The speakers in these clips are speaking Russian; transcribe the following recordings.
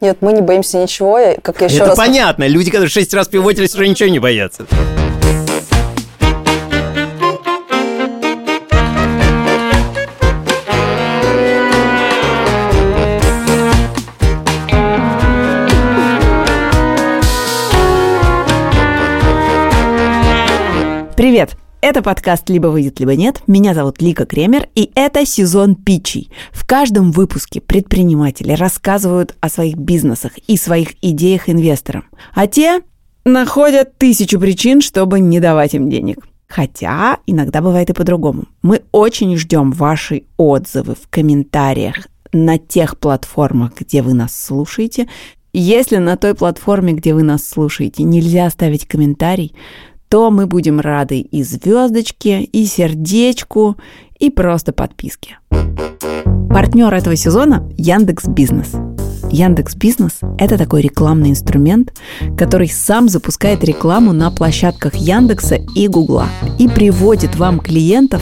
Нет, мы не боимся ничего. Как я еще Это раз... понятно. Люди, которые шесть раз пивотились, уже ничего не боятся. Это подкаст «Либо выйдет, либо нет». Меня зовут Лика Кремер, и это сезон питчей. В каждом выпуске предприниматели рассказывают о своих бизнесах и своих идеях инвесторам. А те находят тысячу причин, чтобы не давать им денег. Хотя иногда бывает и по-другому. Мы очень ждем ваши отзывы в комментариях на тех платформах, где вы нас слушаете. Если на той платформе, где вы нас слушаете, нельзя оставить комментарий, то мы будем рады и звездочке, и сердечку, и просто подписке. Партнер этого сезона – Яндекс Бизнес. Яндекс Бизнес – это такой рекламный инструмент, который сам запускает рекламу на площадках Яндекса и Гугла и приводит вам клиентов,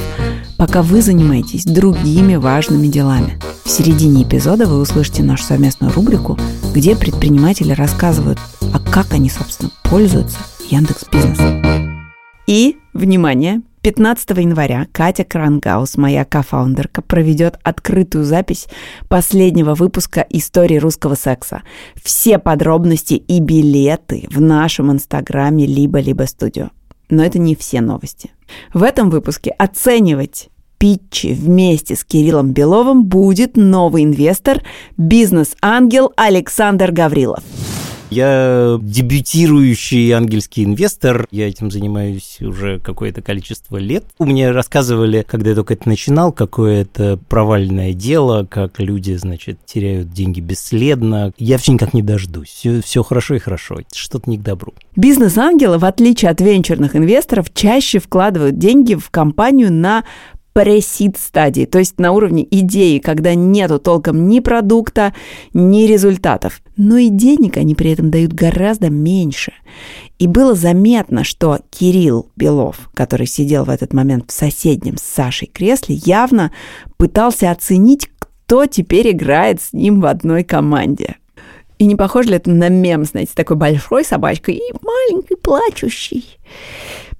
пока вы занимаетесь другими важными делами. В середине эпизода вы услышите нашу совместную рубрику, где предприниматели рассказывают, а как они, собственно, пользуются Яндекс Бизнес. И, внимание, 15 января Катя Крангаус, моя кофаундерка, проведет открытую запись последнего выпуска истории русского секса. Все подробности и билеты в нашем инстаграме либо-либо студио. Но это не все новости. В этом выпуске оценивать питчи вместе с Кириллом Беловым будет новый инвестор, бизнес-ангел Александр Гаврилов. Я дебютирующий ангельский инвестор. Я этим занимаюсь уже какое-то количество лет. У меня рассказывали, когда я только это начинал, какое это провальное дело, как люди, значит, теряют деньги бесследно. Я все никак не дождусь. Все, все хорошо и хорошо. Что-то не к добру. Бизнес-ангелы, в отличие от венчурных инвесторов, чаще вкладывают деньги в компанию на пресид стадии, то есть на уровне идеи, когда нету толком ни продукта, ни результатов. Но и денег они при этом дают гораздо меньше. И было заметно, что Кирилл Белов, который сидел в этот момент в соседнем с Сашей кресле, явно пытался оценить, кто теперь играет с ним в одной команде. И не похоже ли это на мем, знаете, такой большой собачкой и маленькой плачущей?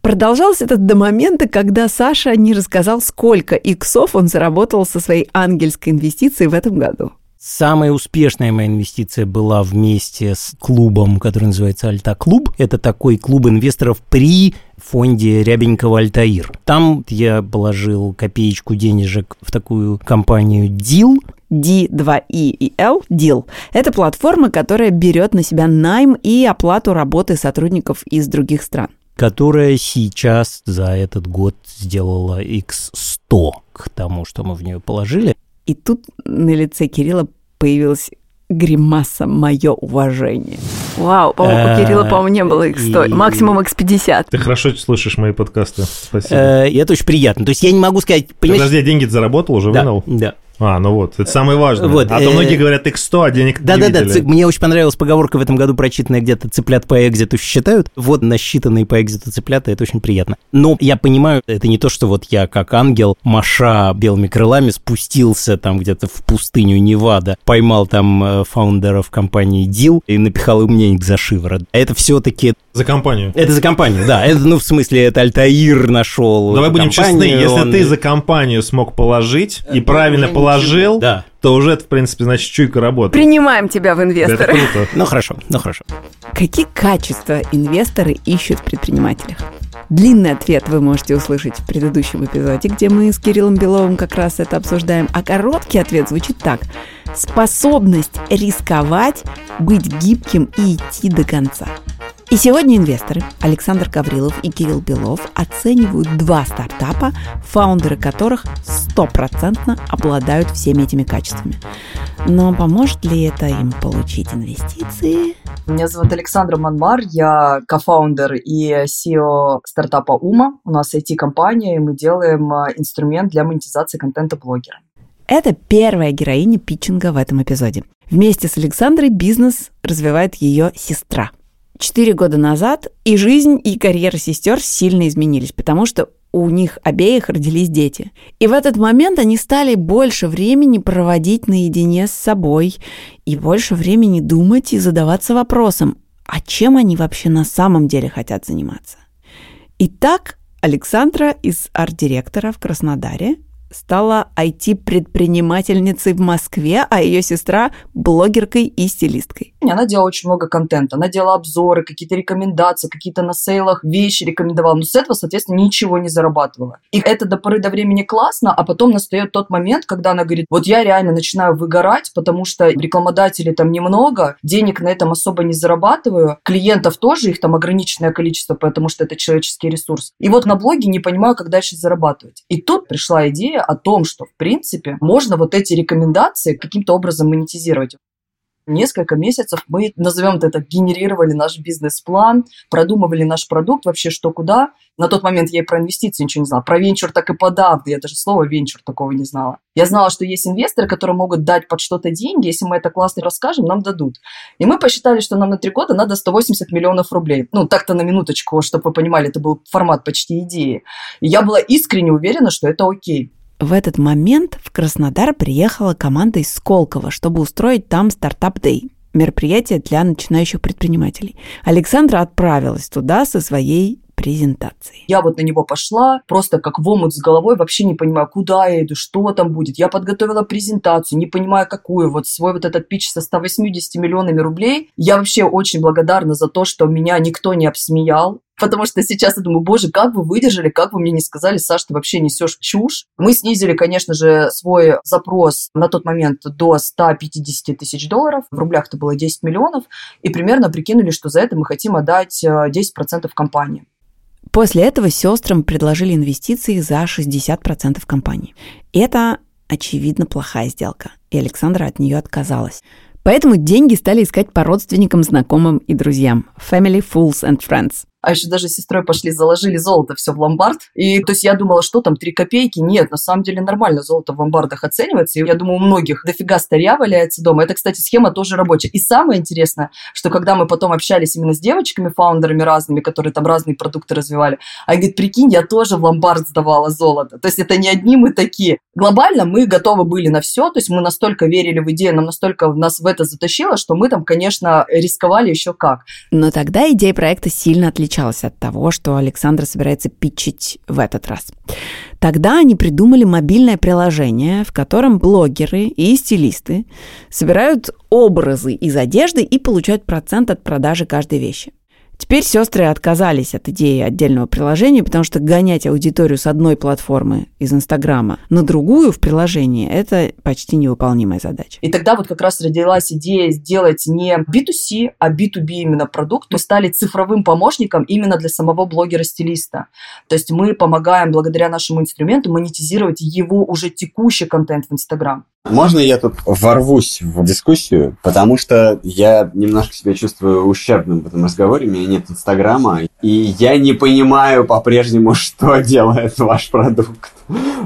Продолжалось это до момента, когда Саша не рассказал, сколько иксов он заработал со своей ангельской инвестицией в этом году. Самая успешная моя инвестиция была вместе с клубом, который называется Альта Клуб. Это такой клуб инвесторов при фонде Рябенького Альтаир. Там я положил копеечку денежек в такую компанию Deal. D2E и L, Deal. Это платформа, которая берет на себя найм и оплату работы сотрудников из других стран которая сейчас за этот год сделала x100 к тому, что мы в нее положили. И тут на лице Кирилла появилась гримаса «Мое уважение». Вау, по-моему, у Кирилла, по-моему, не было X100, максимум X50. Ты хорошо слышишь мои подкасты, спасибо. Это очень приятно. То есть я не могу сказать... Подожди, деньги заработал, уже вынул? Да. А, ну вот, это самое важное. Вот, а то э... многие говорят X100, а денег да, не Да, да, да. Мне очень понравилась поговорка в этом году прочитанная где-то «цыплят по экзиту считают». Вот насчитанные по экзиту цыплята, это очень приятно. Но я понимаю, это не то, что вот я как ангел, маша белыми крылами, спустился там где-то в пустыню Невада, поймал там э, фаундеров компании Deal и напихал им денег за шиворот. Это все-таки... За компанию. Это за компанию, да. Это, ну, в смысле, это Альтаир нашел Давай будем честны, если ты за компанию смог положить и правильно положил, да то уже это, в принципе, значит, чуйка работает. Принимаем тебя в инвесторы. Это круто. Ну хорошо, ну хорошо. Какие качества инвесторы ищут в предпринимателях? Длинный ответ вы можете услышать в предыдущем эпизоде, где мы с Кириллом Беловым как раз это обсуждаем. А короткий ответ звучит так. Способность рисковать, быть гибким и идти до конца. И сегодня инвесторы Александр Гаврилов и Кирилл Белов оценивают два стартапа, фаундеры которых стопроцентно обладают всеми этими качествами. Но поможет ли это им получить инвестиции? Меня зовут Александра Манмар, я кофаундер и CEO стартапа Ума. У нас IT-компания, и мы делаем а, инструмент для монетизации контента блогера. Это первая героиня питчинга в этом эпизоде. Вместе с Александрой бизнес развивает ее сестра – Четыре года назад и жизнь, и карьера сестер сильно изменились, потому что у них обеих родились дети. И в этот момент они стали больше времени проводить наедине с собой и больше времени думать и задаваться вопросом, а чем они вообще на самом деле хотят заниматься. Итак, Александра из арт-директора в Краснодаре стала IT-предпринимательницей в Москве, а ее сестра – блогеркой и стилисткой. Она делала очень много контента. Она делала обзоры, какие-то рекомендации, какие-то на сейлах вещи рекомендовала. Но с этого, соответственно, ничего не зарабатывала. И это до поры до времени классно, а потом настает тот момент, когда она говорит, вот я реально начинаю выгорать, потому что рекламодателей там немного, денег на этом особо не зарабатываю, клиентов тоже, их там ограниченное количество, потому что это человеческий ресурс. И вот на блоге не понимаю, как дальше зарабатывать. И тут пришла идея о том, что, в принципе, можно вот эти рекомендации каким-то образом монетизировать. Несколько месяцев мы, назовем это, генерировали наш бизнес-план, продумывали наш продукт, вообще что куда. На тот момент я и про инвестиции ничего не знала. Про венчур так и подавно. Я даже слова венчур такого не знала. Я знала, что есть инвесторы, которые могут дать под что-то деньги. Если мы это классно расскажем, нам дадут. И мы посчитали, что нам на три года надо 180 миллионов рублей. Ну, так-то на минуточку, чтобы вы понимали, это был формат почти идеи. И я была искренне уверена, что это окей. В этот момент в Краснодар приехала команда из Сколково, чтобы устроить там стартап-дэй мероприятие для начинающих предпринимателей. Александра отправилась туда со своей презентацией. Я вот на него пошла, просто как в омут с головой, вообще не понимаю, куда я иду, что там будет. Я подготовила презентацию, не понимаю, какую. Вот свой вот этот пич со 180 миллионами рублей. Я вообще очень благодарна за то, что меня никто не обсмеял. Потому что сейчас я думаю, боже, как вы выдержали, как вы мне не сказали, Саш, ты вообще несешь чушь. Мы снизили, конечно же, свой запрос на тот момент до 150 тысяч долларов. В рублях это было 10 миллионов. И примерно прикинули, что за это мы хотим отдать 10% э, компании. После этого сестрам предложили инвестиции за 60% компании. Это, очевидно, плохая сделка, и Александра от нее отказалась. Поэтому деньги стали искать по родственникам, знакомым и друзьям. Family, fools and friends а еще даже с сестрой пошли, заложили золото все в ломбард. И то есть я думала, что там, 3 копейки? Нет, на самом деле нормально золото в ломбардах оценивается. И я думаю, у многих дофига старья валяется дома. Это, кстати, схема тоже рабочая. И самое интересное, что когда мы потом общались именно с девочками, фаундерами разными, которые там разные продукты развивали, они говорят, прикинь, я тоже в ломбард сдавала золото. То есть это не одни мы такие. Глобально мы готовы были на все, то есть мы настолько верили в идею, нам настолько нас в это затащило, что мы там, конечно, рисковали еще как. Но тогда идея проекта сильно отличалась отличалась от того, что Александра собирается питчить в этот раз. Тогда они придумали мобильное приложение, в котором блогеры и стилисты собирают образы из одежды и получают процент от продажи каждой вещи. Теперь сестры отказались от идеи отдельного приложения, потому что гонять аудиторию с одной платформы из Инстаграма на другую в приложении – это почти невыполнимая задача. И тогда вот как раз родилась идея сделать не B2C, а B2B именно продукт. Мы стали цифровым помощником именно для самого блогера-стилиста. То есть мы помогаем благодаря нашему инструменту монетизировать его уже текущий контент в Инстаграм. Можно я тут ворвусь в дискуссию, потому что я немножко себя чувствую ущербным в этом разговоре, меня нет Инстаграма, и я не понимаю по-прежнему, что делает ваш продукт.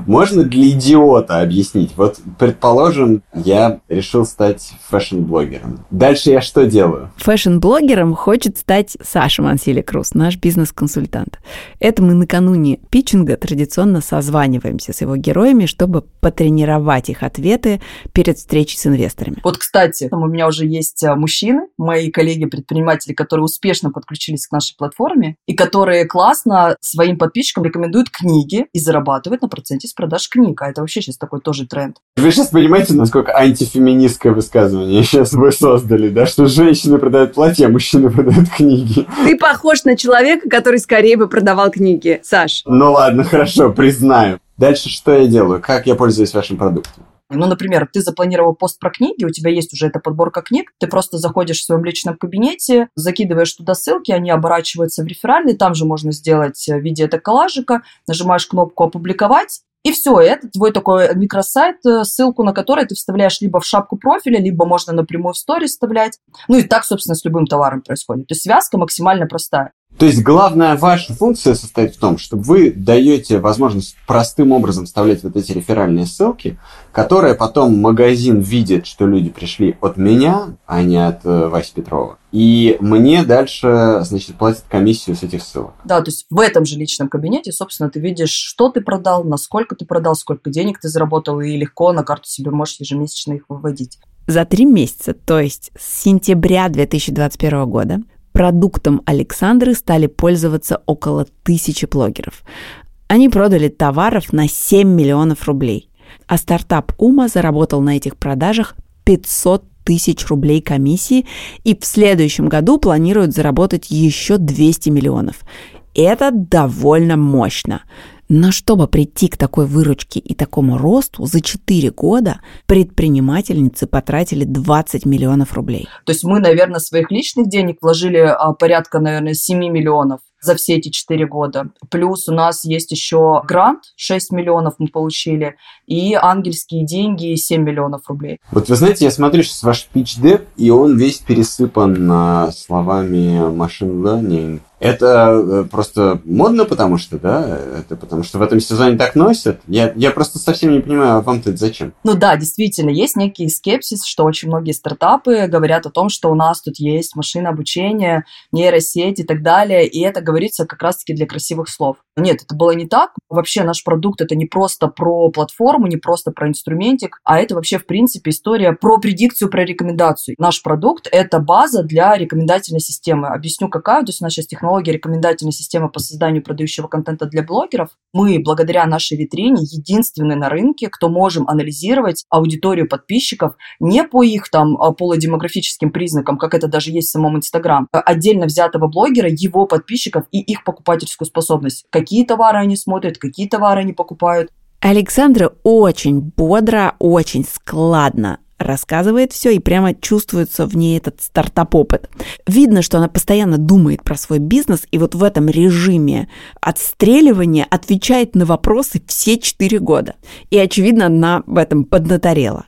Можно для идиота объяснить? Вот, предположим, я решил стать фэшн-блогером. Дальше я что делаю? Фэшн-блогером хочет стать Саша Мансили Круз, наш бизнес-консультант. Это мы накануне питчинга традиционно созваниваемся с его героями, чтобы потренировать их ответы перед встречей с инвесторами. Вот, кстати, там у меня уже есть а, мужчины, мои коллеги-предприниматели, которые успешно подключились к нашей платформе и которые классно своим подписчикам рекомендуют книги и зарабатывают на проценте с продаж книг. А это вообще сейчас такой тоже тренд. Вы сейчас понимаете, насколько антифеминистское высказывание сейчас вы создали, да? Что женщины продают платья, а мужчины продают книги. Ты похож на человека, который скорее бы продавал книги, Саш. Ну ладно, хорошо, признаю. Дальше что я делаю? Как я пользуюсь вашим продуктом? Ну, например, ты запланировал пост про книги, у тебя есть уже эта подборка книг, ты просто заходишь в своем личном кабинете, закидываешь туда ссылки, они оборачиваются в реферальный, там же можно сделать в виде это коллажика, нажимаешь кнопку «Опубликовать», и все, это твой такой микросайт, э, ссылку на который ты вставляешь либо в шапку профиля, либо можно напрямую в сторис вставлять. Ну и так, собственно, с любым товаром происходит. То есть связка максимально простая. То есть главная ваша функция состоит в том, чтобы вы даете возможность простым образом вставлять вот эти реферальные ссылки, которые потом магазин видит, что люди пришли от меня, а не от э, Васи Петрова. И мне дальше, значит, платят комиссию с этих ссылок. Да, то есть в этом же личном кабинете, собственно, ты видишь, что ты продал, насколько ты продал, сколько денег ты заработал, и легко на карту себе можешь ежемесячно их выводить. За три месяца, то есть с сентября 2021 года, Продуктом Александры стали пользоваться около тысячи блогеров. Они продали товаров на 7 миллионов рублей. А стартап Ума заработал на этих продажах 500 тысяч рублей комиссии и в следующем году планируют заработать еще 200 миллионов. Это довольно мощно. Но чтобы прийти к такой выручке и такому росту, за 4 года предпринимательницы потратили 20 миллионов рублей. То есть мы, наверное, своих личных денег вложили а, порядка, наверное, 7 миллионов за все эти 4 года. Плюс у нас есть еще грант, 6 миллионов мы получили, и ангельские деньги 7 миллионов рублей. Вот вы знаете, я смотрю сейчас ваш pitch и он весь пересыпан а, словами машин learning, это э, просто модно, потому что, да, это потому что в этом сезоне так носят. Я, я просто совсем не понимаю, а вам-то это зачем? Ну да, действительно, есть некий скепсис, что очень многие стартапы говорят о том, что у нас тут есть машина обучения, нейросеть и так далее, и это говорится как раз-таки для красивых слов. Нет, это было не так. Вообще наш продукт это не просто про платформу, не просто про инструментик, а это вообще в принципе история про предикцию, про рекомендацию. Наш продукт это база для рекомендательной системы. Объясню какая. То есть у нас сейчас технология технология рекомендательной системы по созданию продающего контента для блогеров, мы, благодаря нашей витрине, единственные на рынке, кто можем анализировать аудиторию подписчиков не по их там а, полудемографическим признакам, как это даже есть в самом Инстаграм, а отдельно взятого блогера, его подписчиков и их покупательскую способность. Какие товары они смотрят, какие товары они покупают. Александра очень бодро, очень складно рассказывает все, и прямо чувствуется в ней этот стартап-опыт. Видно, что она постоянно думает про свой бизнес, и вот в этом режиме отстреливания отвечает на вопросы все четыре года. И, очевидно, она в этом поднаторела.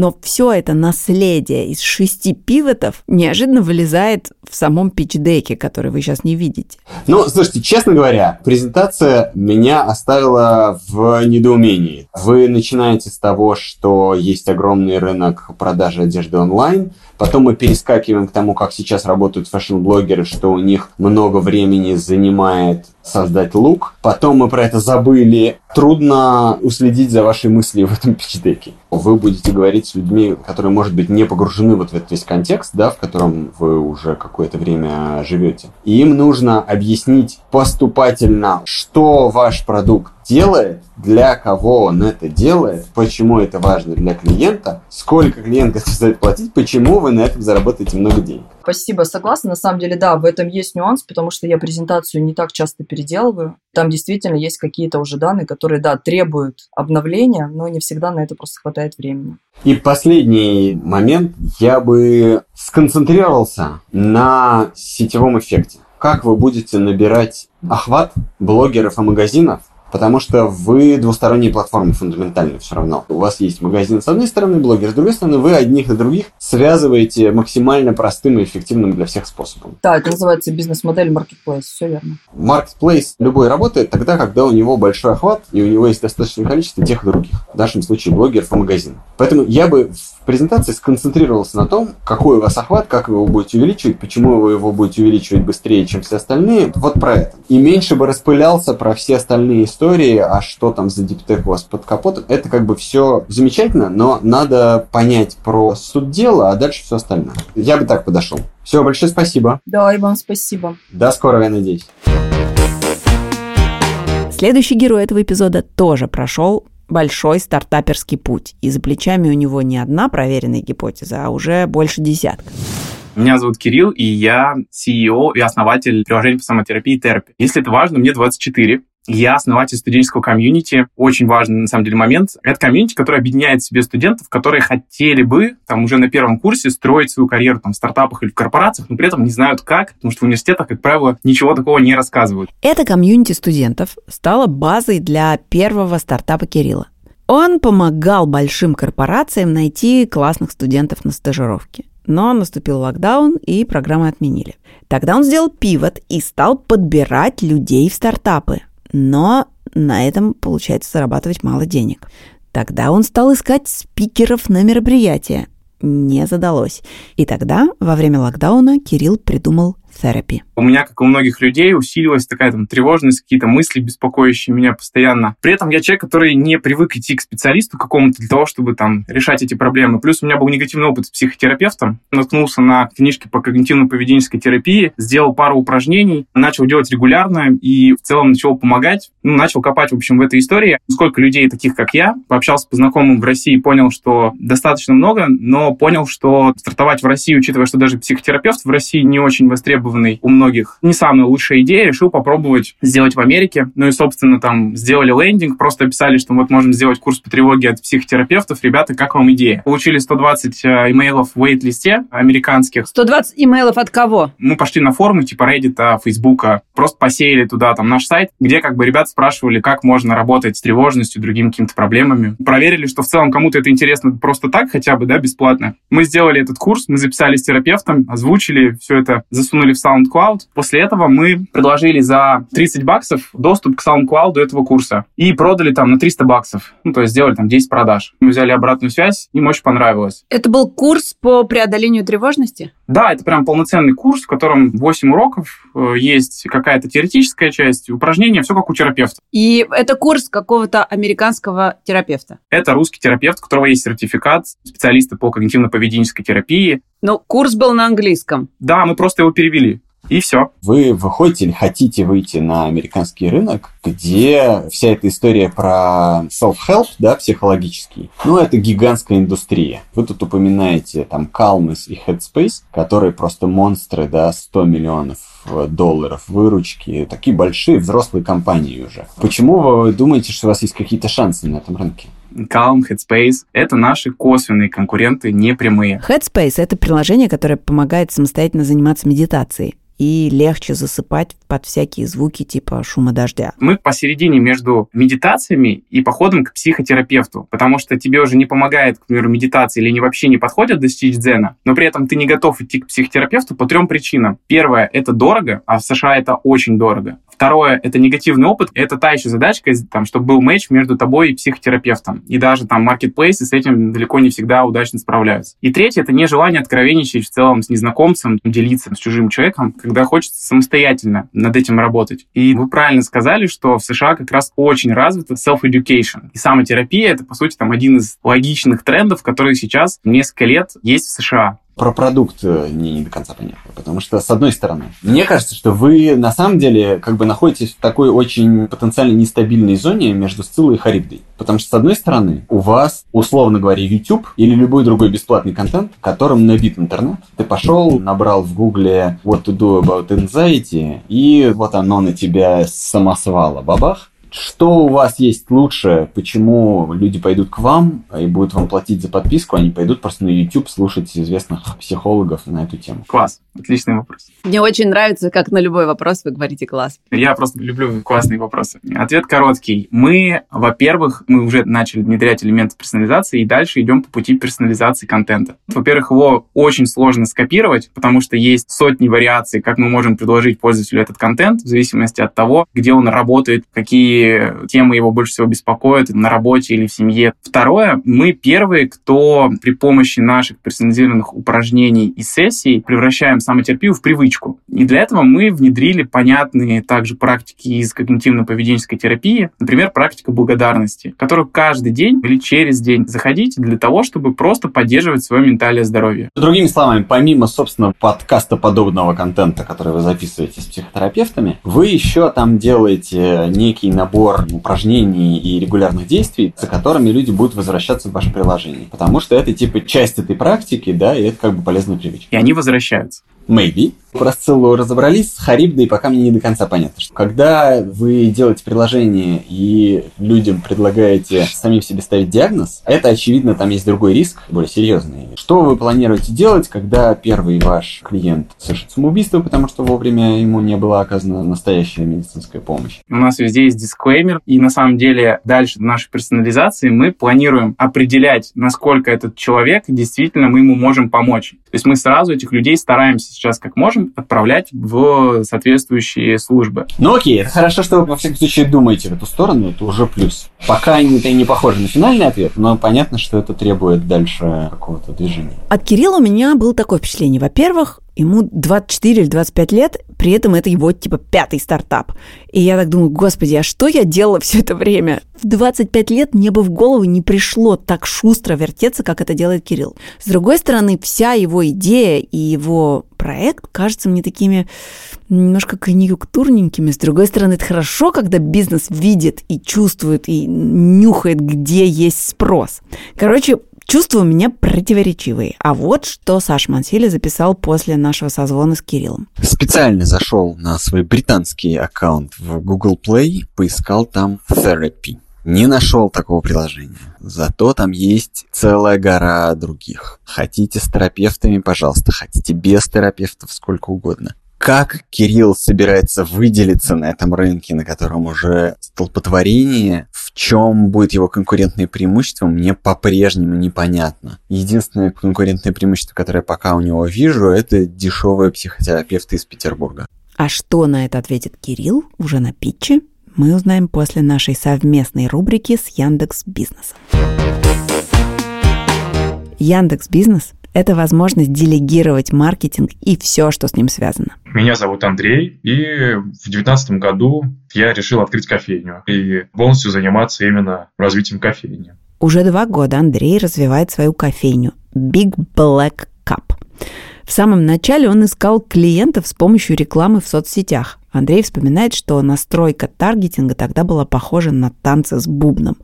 Но все это наследие из шести пивотов неожиданно вылезает в самом пичдеке, который вы сейчас не видите. Ну, слушайте, честно говоря, презентация меня оставила в недоумении. Вы начинаете с того, что есть огромный рынок продажи одежды онлайн, Потом мы перескакиваем к тому, как сейчас работают фэшн-блогеры, что у них много времени занимает создать лук. Потом мы про это забыли. Трудно уследить за вашей мыслью в этом пичдеке. Вы будете говорить с людьми, которые, может быть, не погружены вот в этот весь контекст, да, в котором вы уже какое-то время живете. И им нужно объяснить поступательно, что ваш продукт делает, для кого он это делает, почему это важно для клиента, сколько клиент готов платить, почему вы на этом заработаете много денег. Спасибо, согласна. На самом деле, да, в этом есть нюанс, потому что я презентацию не так часто переделываю. Там действительно есть какие-то уже данные, которые, да, требуют обновления, но не всегда на это просто хватает времени. И последний момент. Я бы сконцентрировался на сетевом эффекте. Как вы будете набирать охват блогеров и магазинов Потому что вы двусторонние платформы фундаментально все равно. У вас есть магазин с одной стороны, блогер с другой стороны, вы одних и других связываете максимально простым и эффективным для всех способом. Да, это называется бизнес-модель marketplace, все верно. Marketplace любой работает тогда, когда у него большой охват и у него есть достаточное количество тех и других. В нашем случае блогеров и магазинов. Поэтому я бы в презентации сконцентрировался на том, какой у вас охват, как вы его будете увеличивать, почему вы его будете увеличивать быстрее, чем все остальные. Вот про это. И меньше бы распылялся про все остальные истории истории, а что там за диптек у вас под капотом, это как бы все замечательно, но надо понять про суть дела, а дальше все остальное. Я бы так подошел. Все, большое спасибо. Да, и вам спасибо. До скорого, я надеюсь. Следующий герой этого эпизода тоже прошел большой стартаперский путь. И за плечами у него не одна проверенная гипотеза, а уже больше десятка. Меня зовут Кирилл, и я CEO и основатель приложения по самотерапии Терпи. Если это важно, мне 24. Я основатель студенческого комьюнити. Очень важный, на самом деле, момент. Это комьюнити, который объединяет в себе студентов, которые хотели бы там уже на первом курсе строить свою карьеру там, в стартапах или в корпорациях, но при этом не знают как, потому что в университетах, как правило, ничего такого не рассказывают. Это комьюнити студентов стало базой для первого стартапа Кирилла. Он помогал большим корпорациям найти классных студентов на стажировке. Но наступил локдаун, и программы отменили. Тогда он сделал пивот и стал подбирать людей в стартапы. Но на этом получается зарабатывать мало денег. Тогда он стал искать спикеров на мероприятия. Не задалось. И тогда, во время локдауна, Кирилл придумал Therapy. У меня, как у многих людей, усилилась такая там тревожность, какие-то мысли, беспокоящие меня постоянно. При этом я человек, который не привык идти к специалисту какому-то для того, чтобы там решать эти проблемы. Плюс у меня был негативный опыт с психотерапевтом. Наткнулся на книжки по когнитивно-поведенческой терапии, сделал пару упражнений, начал делать регулярно и в целом начал помогать. Ну, начал копать, в общем, в этой истории. Сколько людей таких, как я, пообщался по знакомым в России, понял, что достаточно много, но понял, что стартовать в России, учитывая, что даже психотерапевт в России не очень востребован, востребованный у многих. Не самая лучшая идея, решил попробовать сделать в Америке. Ну и, собственно, там сделали лендинг, просто описали, что вот можем сделать курс по тревоге от психотерапевтов. Ребята, как вам идея? Получили 120 э, имейлов в вейт-листе американских. 120 имейлов от кого? Мы пошли на форумы типа Reddit, Facebook, просто посеяли туда там наш сайт, где как бы ребята спрашивали, как можно работать с тревожностью, другими какими-то проблемами. Проверили, что в целом кому-то это интересно просто так хотя бы, да, бесплатно. Мы сделали этот курс, мы записались с терапевтом, озвучили все это, засунули в SoundCloud. После этого мы предложили за 30 баксов доступ к SoundCloud этого курса и продали там на 300 баксов. Ну, то есть сделали там 10 продаж. Мы взяли обратную связь, им очень понравилось. Это был курс по преодолению тревожности? Да, это прям полноценный курс, в котором 8 уроков, э, есть какая-то теоретическая часть, упражнения, все как у терапевта. И это курс какого-то американского терапевта? Это русский терапевт, у которого есть сертификат специалиста по когнитивно-поведенческой терапии. Но курс был на английском? Да, мы просто его перевели. И все. Вы выходите или хотите выйти на американский рынок, где вся эта история про self-help, да, психологический, ну, это гигантская индустрия. Вы тут упоминаете там Calmness и Headspace, которые просто монстры, да, 100 миллионов долларов выручки, такие большие взрослые компании уже. Почему вы думаете, что у вас есть какие-то шансы на этом рынке? Calm, Headspace — это наши косвенные конкуренты, не прямые. Headspace — это приложение, которое помогает самостоятельно заниматься медитацией и легче засыпать под всякие звуки типа шума дождя. Мы посередине между медитациями и походом к психотерапевту, потому что тебе уже не помогает, к примеру, медитация или они вообще не подходят достичь дзена, но при этом ты не готов идти к психотерапевту по трем причинам. Первое — это дорого, а в США это очень дорого. Второе — это негативный опыт. Это та еще задачка, там, чтобы был матч между тобой и психотерапевтом. И даже там маркетплейсы с этим далеко не всегда удачно справляются. И третье — это нежелание откровенничать в целом с незнакомцем, делиться с чужим человеком, когда хочется самостоятельно над этим работать. И вы правильно сказали, что в США как раз очень развита self-education. И самотерапия — это, по сути, там один из логичных трендов, которые сейчас несколько лет есть в США про продукт мне не до конца понятно. Потому что, с одной стороны, мне кажется, что вы на самом деле как бы находитесь в такой очень потенциально нестабильной зоне между Сциллой и Харибдой. Потому что, с одной стороны, у вас, условно говоря, YouTube или любой другой бесплатный контент, которым набит интернет. Ты пошел, набрал в гугле what to do about anxiety, и вот оно на тебя самосвала. Бабах, что у вас есть лучше? Почему люди пойдут к вам и будут вам платить за подписку, они пойдут просто на YouTube слушать известных психологов на эту тему? Класс. Отличный вопрос. Мне очень нравится, как на любой вопрос вы говорите класс. Я просто люблю классные вопросы. Ответ короткий. Мы, во-первых, мы уже начали внедрять элементы персонализации и дальше идем по пути персонализации контента. Во-первых, его очень сложно скопировать, потому что есть сотни вариаций, как мы можем предложить пользователю этот контент, в зависимости от того, где он работает, какие темы его больше всего беспокоят на работе или в семье. Второе, мы первые, кто при помощи наших персонализированных упражнений и сессий превращаем самотерапию в привычку. И для этого мы внедрили понятные также практики из когнитивно-поведенческой терапии, например, практика благодарности, которую каждый день или через день заходите для того, чтобы просто поддерживать свое ментальное здоровье. Другими словами, помимо, собственно, подкаста подобного контента, который вы записываете с психотерапевтами, вы еще там делаете некий набор набор упражнений и регулярных действий, за которыми люди будут возвращаться в ваше приложение. Потому что это типа часть этой практики, да, и это как бы полезная привычка. И они возвращаются. Maybe. Про Сциллу разобрались, с Харибдой пока мне не до конца понятно. Что когда вы делаете приложение и людям предлагаете самим себе ставить диагноз, это, очевидно, там есть другой риск, более серьезный. Что вы планируете делать, когда первый ваш клиент совершит самоубийство, потому что вовремя ему не была оказана настоящая медицинская помощь? У нас везде есть дисклеймер, и на самом деле дальше нашей персонализации мы планируем определять, насколько этот человек действительно мы ему можем помочь. То есть мы сразу этих людей стараемся сейчас как можем отправлять в соответствующие службы. Ну окей, это хорошо, что вы во всяком случае думаете в эту сторону, это уже плюс. Пока это не похоже на финальный ответ, но понятно, что это требует дальше какого-то движения. От Кирилла у меня было такое впечатление. Во-первых, ему 24 или 25 лет, при этом это его, типа, пятый стартап. И я так думаю, господи, а что я делала все это время? В 25 лет мне бы в голову не пришло так шустро вертеться, как это делает Кирилл. С другой стороны, вся его идея и его проект кажется мне такими немножко конъюнктурненькими. С другой стороны, это хорошо, когда бизнес видит и чувствует, и нюхает, где есть спрос. Короче, Чувства у меня противоречивые. А вот что Саш Мансили записал после нашего созвона с Кириллом. Специально зашел на свой британский аккаунт в Google Play, поискал там Therapy. Не нашел такого приложения. Зато там есть целая гора других. Хотите с терапевтами, пожалуйста. Хотите без терапевтов, сколько угодно. Как Кирилл собирается выделиться на этом рынке, на котором уже столпотворение, в чем будет его конкурентное преимущество, мне по-прежнему непонятно. Единственное конкурентное преимущество, которое пока у него вижу, это дешевые психотерапевты из Петербурга. А что на это ответит Кирилл уже на питче, мы узнаем после нашей совместной рубрики с Яндекс Бизнесом. Яндекс Бизнес это возможность делегировать маркетинг и все, что с ним связано. Меня зовут Андрей, и в 2019 году я решил открыть кофейню и полностью заниматься именно развитием кофейни. Уже два года Андрей развивает свою кофейню Big Black Cup. В самом начале он искал клиентов с помощью рекламы в соцсетях. Андрей вспоминает, что настройка таргетинга тогда была похожа на танцы с бубном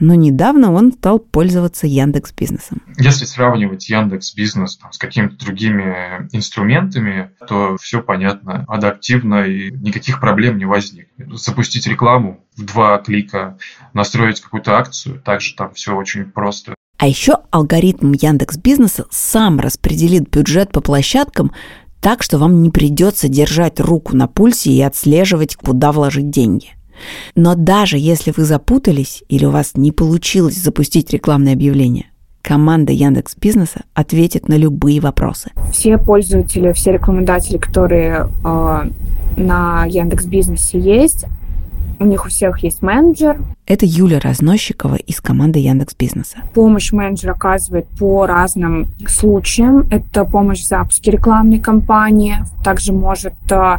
но недавно он стал пользоваться Яндекс Бизнесом. Если сравнивать Яндекс Бизнес там, с какими-то другими инструментами, то все понятно, адаптивно и никаких проблем не возникнет. Запустить рекламу в два клика, настроить какую-то акцию, также там все очень просто. А еще алгоритм Яндекс Бизнеса сам распределит бюджет по площадкам так, что вам не придется держать руку на пульсе и отслеживать, куда вложить деньги. Но даже если вы запутались или у вас не получилось запустить рекламное объявление, команда Яндекс Бизнеса ответит на любые вопросы. Все пользователи, все рекламодатели, которые э, на Яндекс Бизнесе есть, у них у всех есть менеджер. Это Юля Разносчикова из команды Яндекс Бизнеса. Помощь менеджер оказывает по разным случаям. Это помощь в запуске рекламной кампании, также может э,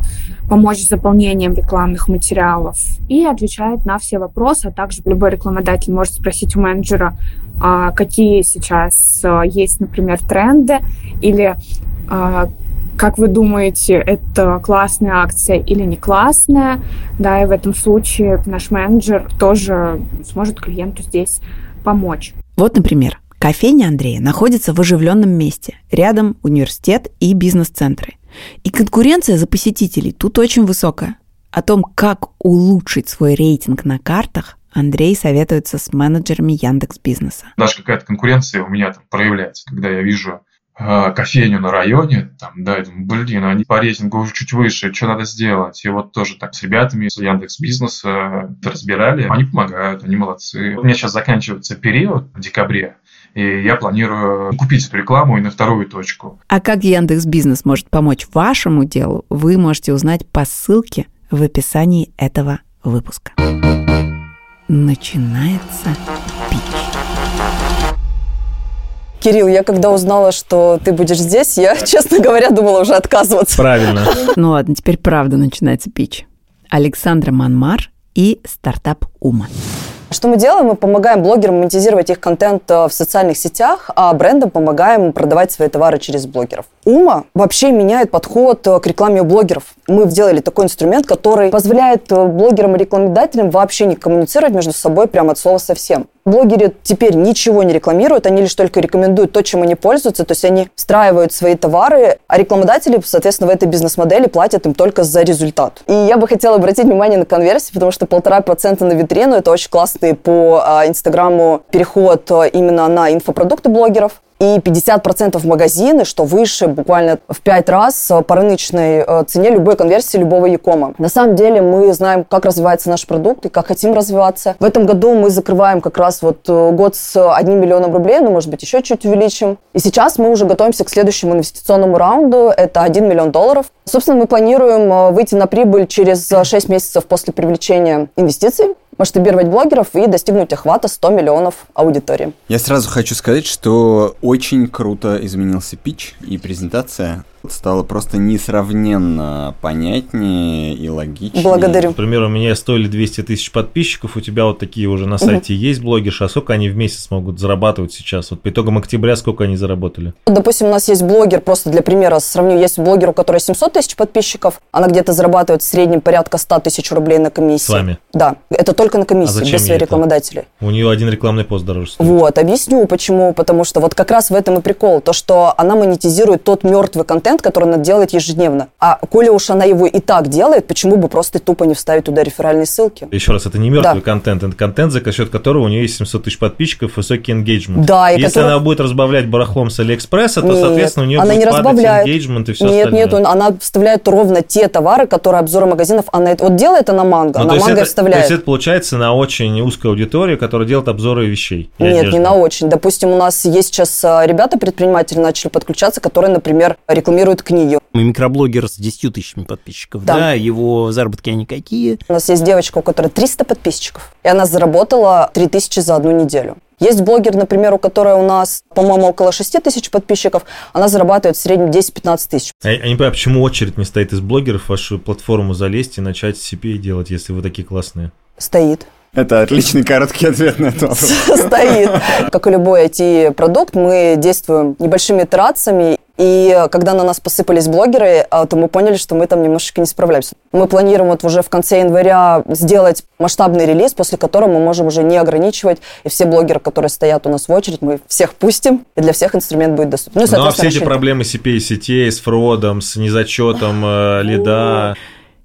помочь с заполнением рекламных материалов и отвечает на все вопросы, а также любой рекламодатель может спросить у менеджера, э, какие сейчас э, есть, например, тренды или э, как вы думаете, это классная акция или не классная? Да, и в этом случае наш менеджер тоже сможет клиенту здесь помочь. Вот, например, кофейня Андрея находится в оживленном месте. Рядом университет и бизнес-центры. И конкуренция за посетителей тут очень высокая. О том, как улучшить свой рейтинг на картах, Андрей советуется с менеджерами Яндекс Бизнеса. Даже какая-то конкуренция у меня там проявляется, когда я вижу кофейню на районе, там, да, я думаю, блин, они по рейтингу уже чуть выше, что надо сделать? И вот тоже так с ребятами с Яндекс Бизнеса разбирали, они помогают, они молодцы. У меня сейчас заканчивается период в декабре, и я планирую купить эту рекламу и на вторую точку. А как Яндекс Бизнес может помочь вашему делу, вы можете узнать по ссылке в описании этого выпуска. Начинается Кирилл, я когда узнала, что ты будешь здесь, я, честно говоря, думала уже отказываться. Правильно. Ну ладно, теперь правда начинается пич. Александра Манмар и стартап Ума. Что мы делаем? Мы помогаем блогерам монетизировать их контент э, в социальных сетях, а брендам помогаем продавать свои товары через блогеров. Ума вообще меняет подход к рекламе у блогеров. Мы сделали такой инструмент, который позволяет блогерам и рекламодателям вообще не коммуницировать между собой прямо от слова совсем. Блогеры теперь ничего не рекламируют, они лишь только рекомендуют то, чем они пользуются, то есть они встраивают свои товары, а рекламодатели, соответственно, в этой бизнес-модели платят им только за результат. И я бы хотела обратить внимание на конверсии, потому что полтора процента на витрину – это очень классный по а, Инстаграму переход а, именно на инфопродукты блогеров и 50% магазины, что выше буквально в 5 раз по рыночной э, цене любой конверсии любого якома. На самом деле мы знаем, как развивается наш продукт и как хотим развиваться. В этом году мы закрываем как раз вот э, год с 1 миллионом рублей, ну, может быть, еще чуть увеличим. И сейчас мы уже готовимся к следующему инвестиционному раунду. Это 1 миллион долларов. Собственно, мы планируем э, выйти на прибыль через 6 месяцев после привлечения инвестиций масштабировать блогеров и достигнуть охвата 100 миллионов аудитории. Я сразу хочу сказать, что очень круто изменился пич и презентация стало просто несравненно понятнее и логичнее. Благодарю. Например, у меня стоили 200 тысяч подписчиков, у тебя вот такие уже на сайте угу. есть блогерши, а сколько они в месяц могут зарабатывать сейчас? Вот по итогам октября сколько они заработали? Допустим, у нас есть блогер, просто для примера сравню, есть блогер, у которой 700 тысяч подписчиков, она где-то зарабатывает в среднем порядка 100 тысяч рублей на комиссии. С вами? Да, это только на комиссии, а без своих рекламодателей. У нее один рекламный пост дороже стоит. Вот, объясню почему, потому что вот как раз в этом и прикол, то, что она монетизирует тот мертвый контент, который она делает ежедневно. А коли уж она его и так делает, почему бы просто тупо не вставить туда реферальные ссылки? Еще раз, это не мертвый да. контент, это контент, за счет которого у нее есть 700 тысяч подписчиков, высокий engagement. Да, и Если который... она будет разбавлять барахлом с Алиэкспресса, то, нет, соответственно, у нее она будет не разбавляет. engagement и все нет, остальное. Нет, она вставляет ровно те товары, которые обзоры магазинов, она вот делает она манго, ну, она манго это, вставляет. То есть это получается на очень узкую аудиторию, которая делает обзоры вещей. Нет, одежды. не на очень. Допустим, у нас есть сейчас а, ребята, предприниматели начали подключаться, которые, например, рекламируют книги. Мы микроблогер с 10 тысячами подписчиков, да. да, его заработки они какие? У нас есть девочка, у которой 300 подписчиков, и она заработала 3 тысячи за одну неделю. Есть блогер, например, у которой у нас, по-моему, около 6 тысяч подписчиков, она зарабатывает в среднем 10-15 тысяч. Я, я не понимаю, почему очередь не стоит из блогеров в вашу платформу залезть и начать CPA делать, если вы такие классные? Стоит. Это отличный короткий ответ на это. Стоит. Как и любой IT-продукт, мы действуем небольшими итерациями, и когда на нас посыпались блогеры, а, то мы поняли, что мы там немножечко не справляемся. Мы планируем вот уже в конце января сделать масштабный релиз, после которого мы можем уже не ограничивать, и все блогеры, которые стоят у нас в очередь, мы всех пустим, и для всех инструмент будет доступен. Ну, ну а все эти проблемы CPA сетей, с фродом, с незачетом э, лида...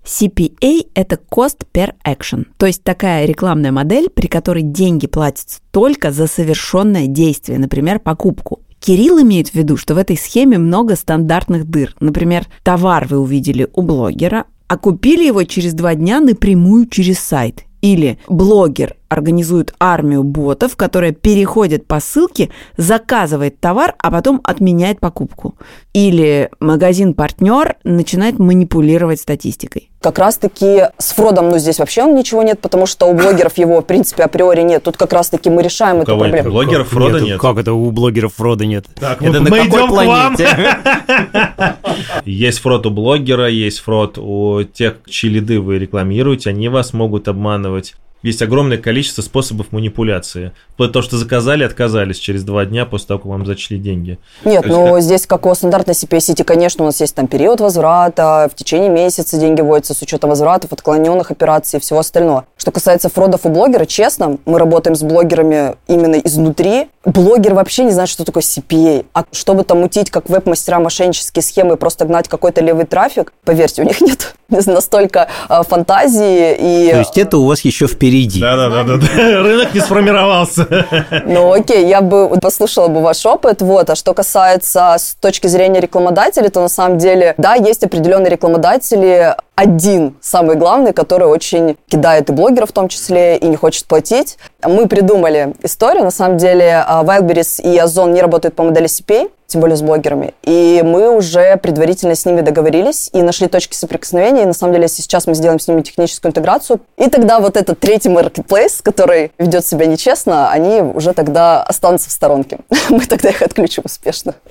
CPA – это Cost per Action, то есть такая рекламная модель, при которой деньги платятся только за совершенное действие, например, покупку. Кирилл имеет в виду, что в этой схеме много стандартных дыр. Например, товар вы увидели у блогера, а купили его через два дня напрямую через сайт. Или блогер организует армию ботов, которая переходит по ссылке, заказывает товар, а потом отменяет покупку. Или магазин-партнер начинает манипулировать статистикой. Как раз-таки с фродом, ну, здесь вообще ничего нет, потому что у блогеров его, в принципе, априори нет. Тут как раз-таки мы решаем у эту проблему. У блогеров фрода нет, нет? Как это у блогеров фрода нет? Так, это мы, на мы какой планете? Есть фрод у блогера, есть фрод у тех, чьи лиды вы рекламируете, они вас могут обманывать есть огромное количество способов манипуляции. Вплоть до того, что заказали, отказались через два дня после того, как вам зачли деньги. Нет, ну как... здесь, как у стандартной CPA-сети, конечно, у нас есть там период возврата, в течение месяца деньги вводятся с учетом возвратов, отклоненных операций и всего остального. Что касается фродов у блогера, честно, мы работаем с блогерами именно изнутри. Блогер вообще не знает, что такое CPA. А чтобы там мутить, как веб-мастера, мошеннические схемы и просто гнать какой-то левый трафик, поверьте, у них нет настолько э, фантазии и... То есть это у вас еще впереди впереди. Да-да-да, рынок не сформировался. Ну окей, я бы послушала бы ваш опыт, вот. А что касается с точки зрения рекламодателей, то на самом деле, да, есть определенные рекламодатели, один самый главный, который очень кидает и блогеров в том числе, и не хочет платить. Мы придумали историю. На самом деле а, Wildberries и Озон не работают по модели CPA, тем более с блогерами. И мы уже предварительно с ними договорились и нашли точки соприкосновения. И на самом деле сейчас мы сделаем с ними техническую интеграцию. И тогда вот этот третий marketplace, который ведет себя нечестно, они уже тогда останутся в сторонке. Мы тогда их отключим успешно.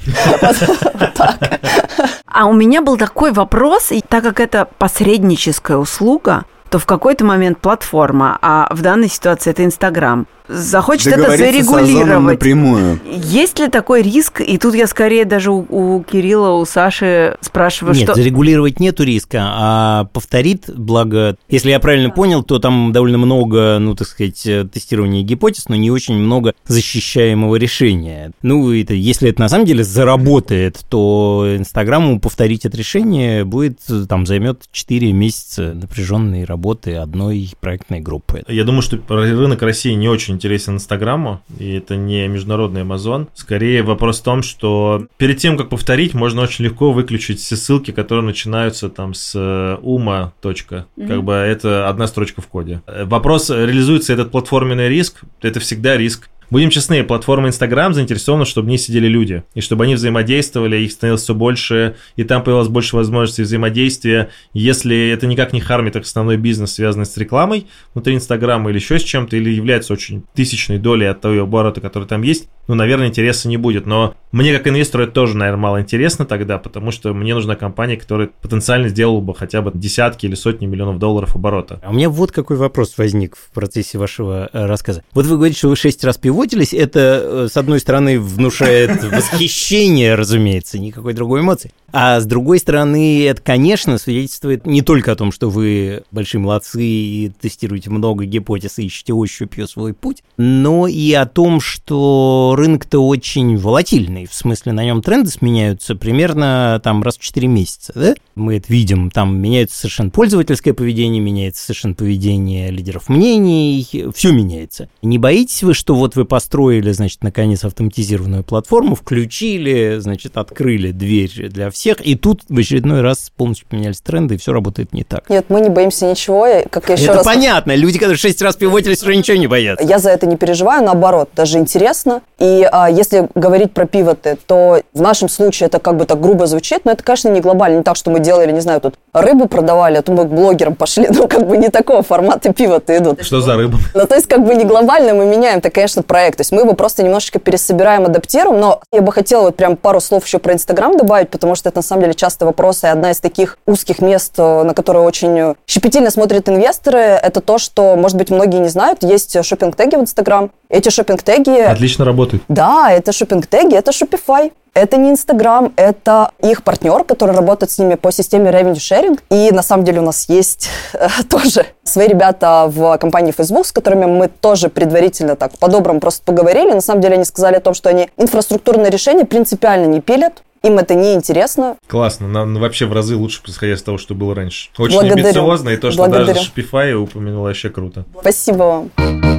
А у меня был такой вопрос, и так как это посредническая услуга, то в какой-то момент платформа, а в данной ситуации это Инстаграм, захочет это зарегулировать. напрямую. Есть ли такой риск? И тут я скорее даже у, у Кирилла, у Саши спрашиваю, Нет, что... зарегулировать нету риска, а повторит, благо, если я правильно понял, то там довольно много, ну, так сказать, э, тестирования гипотез, но не очень много защищаемого решения. Ну, это, если это на самом деле заработает, то Инстаграму повторить это решение будет, э, там, займет 4 месяца напряженной работы одной проектной группы. Я думаю, что рынок России не очень интересен Инстаграму, и это не международный Амазон. Скорее вопрос в том, что перед тем, как повторить, можно очень легко выключить все ссылки, которые начинаются там с э, ума. Точка. Как бы это одна строчка в коде. Вопрос, реализуется этот платформенный риск, это всегда риск. Будем честны, платформа Instagram заинтересована, чтобы в ней сидели люди, и чтобы они взаимодействовали, их становилось все больше, и там появилось больше возможностей взаимодействия. Если это никак не хармит их основной бизнес, связанный с рекламой внутри Инстаграма или еще с чем-то, или является очень тысячной долей от того оборота, который там есть, ну, наверное, интереса не будет. Но мне, как инвестору, это тоже, наверное, мало интересно тогда, потому что мне нужна компания, которая потенциально сделала бы хотя бы десятки или сотни миллионов долларов оборота. А у меня вот какой вопрос возник в процессе вашего э, рассказа. Вот вы говорите, что вы шесть раз пивотились. Это, э, с одной стороны, внушает восхищение, разумеется, никакой другой эмоции. А с другой стороны, это, конечно, свидетельствует не только о том, что вы большие молодцы и тестируете много гипотез и ищете ощупью свой путь, но и о том, что рынок-то очень волатильный. В смысле, на нем тренды сменяются примерно там раз в 4 месяца, да? Мы это видим, там меняется совершенно пользовательское поведение, меняется совершенно поведение лидеров мнений, все меняется. Не боитесь вы, что вот вы построили, значит, наконец автоматизированную платформу, включили, значит, открыли дверь для всех, и тут в очередной раз полностью поменялись тренды, и все работает не так. Нет, мы не боимся ничего. Как я еще это раз... понятно, люди, которые шесть раз пивотились, уже ничего не боятся. Я за это не переживаю, наоборот, даже интересно. И а, если говорить про пивоты, то в нашем случае это как бы так грубо звучит, но это, конечно, не глобально. Не так, что мы делали, не знаю, тут рыбу продавали, а то мы к блогерам пошли. Ну, как бы не такого формата пивоты идут. Что за рыба? Ну, то есть, как бы не глобально мы меняем, это, конечно, проект. То есть мы его просто немножечко пересобираем, адаптируем. Но я бы хотела вот прям пару слов еще про Инстаграм добавить, потому что это, на самом деле, часто вопрос, и одна из таких узких мест, э, на которые очень щепетильно смотрят инвесторы, это то, что, может быть, многие не знают, есть шопинг-теги в Инстаграм. Эти шопинг-теги... Отлично работает. Да, это шопинг-теги, это Shopify. Это не Инстаграм, это их партнер, который работает с ними по системе revenue sharing. И на самом деле у нас есть э, тоже свои ребята в компании Facebook, с которыми мы тоже предварительно так по-доброму просто поговорили. На самом деле они сказали о том, что они инфраструктурные решения принципиально не пилят. Им это не интересно. Классно, нам вообще в разы лучше, исходя из того, что было раньше. Очень Благодарю. амбициозно, и то, что Благодарю. даже Shopify упомянула, вообще круто. Спасибо вам.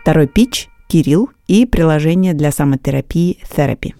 Второй пич – Кирилл и приложение для самотерапии Therapy.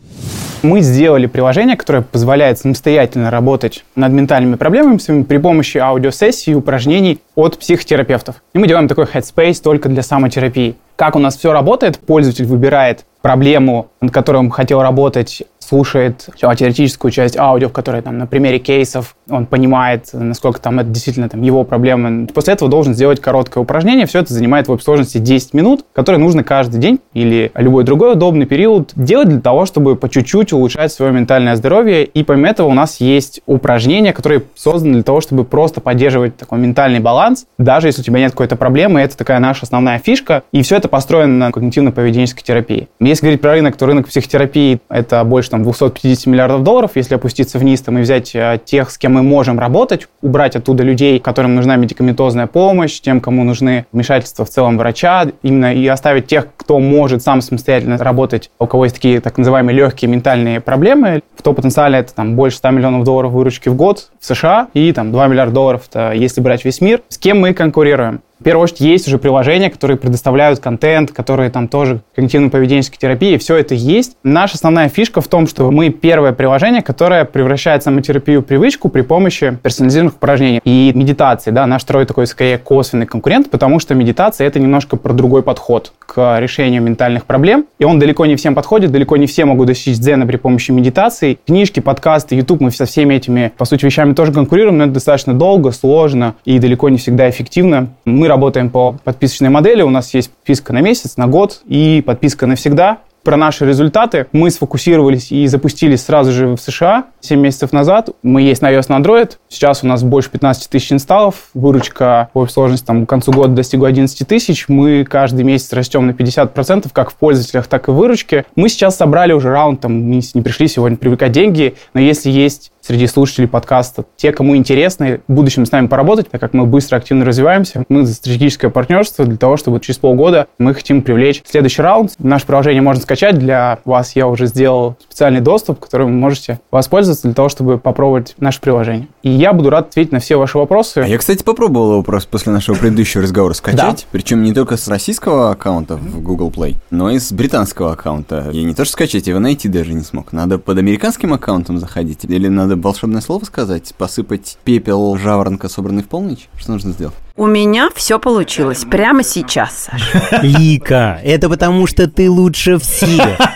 Мы сделали приложение, которое позволяет самостоятельно работать над ментальными проблемами при помощи аудиосессий и упражнений от психотерапевтов. И мы делаем такой headspace только для самотерапии. Как у нас все работает? Пользователь выбирает проблему, над которой он хотел работать, слушает всю теоретическую часть аудио, в которой там на примере кейсов он понимает, насколько там это действительно там, его проблема. После этого должен сделать короткое упражнение. Все это занимает в общей сложности 10 минут, которые нужно каждый день или любой другой удобный период делать для того, чтобы по чуть-чуть улучшать свое ментальное здоровье. И помимо этого у нас есть упражнения, которые созданы для того, чтобы просто поддерживать такой ментальный баланс, даже если у тебя нет какой-то проблемы. Это такая наша основная фишка. И все это построено на когнитивно-поведенческой терапии. Если говорить про рынок, то рынок психотерапии это больше там 250 миллиардов долларов. Если опуститься вниз там, и взять э, тех, с кем мы можем работать, убрать оттуда людей, которым нужна медикаментозная помощь, тем, кому нужны вмешательства в целом врача, именно и оставить тех, кто может сам самостоятельно работать, у кого есть такие так называемые легкие ментальные проблемы, то потенциале это там больше 100 миллионов долларов выручки в год в США и там 2 миллиарда долларов, это если брать весь мир. С кем мы конкурируем? В первую очередь есть уже приложения, которые предоставляют контент, которые там тоже когнитивно-поведенческой терапии, все это есть. Наша основная фишка в том, что мы первое приложение, которое превращает самотерапию в привычку при помощи персонализированных упражнений и медитации. Да, наш второй такой скорее косвенный конкурент, потому что медитация это немножко про другой подход к решению ментальных проблем. И он далеко не всем подходит, далеко не все могут достичь дзена при помощи медитации. Книжки, подкасты, YouTube, мы со всеми этими, по сути, вещами тоже конкурируем, но это достаточно долго, сложно и далеко не всегда эффективно. Мы работаем по подписочной модели, у нас есть подписка на месяц, на год и подписка навсегда. про наши результаты. Мы сфокусировались и запустились сразу же в США 7 месяцев назад. Мы есть на iOS, на Android. Сейчас у нас больше 15 тысяч инсталлов. Выручка общей сложности там, к концу года достигла 11 тысяч. Мы каждый месяц растем на 50%, как в пользователях, так и в выручке. Мы сейчас собрали уже раунд, там, мы не пришли сегодня привлекать деньги, но если есть среди слушателей подкаста. Те, кому интересно в будущем с нами поработать, так как мы быстро, активно развиваемся, мы за стратегическое партнерство для того, чтобы через полгода мы хотим привлечь следующий раунд. Наше приложение можно скачать. Для вас я уже сделал специальный доступ, который вы можете воспользоваться для того, чтобы попробовать наше приложение. И я буду рад ответить на все ваши вопросы. А я, кстати, попробовал его просто после нашего предыдущего разговора скачать. Да. Причем не только с российского аккаунта в Google Play, но и с британского аккаунта. Я не то что скачать, его найти даже не смог. Надо под американским аккаунтом заходить или надо волшебное слово сказать? Посыпать пепел жаворонка, собранный в полночь? Что нужно сделать? У меня все получилось прямо сейчас, Саша. Лика, это потому что ты лучше всех.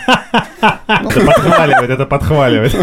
Это подхваливает, это подхваливает.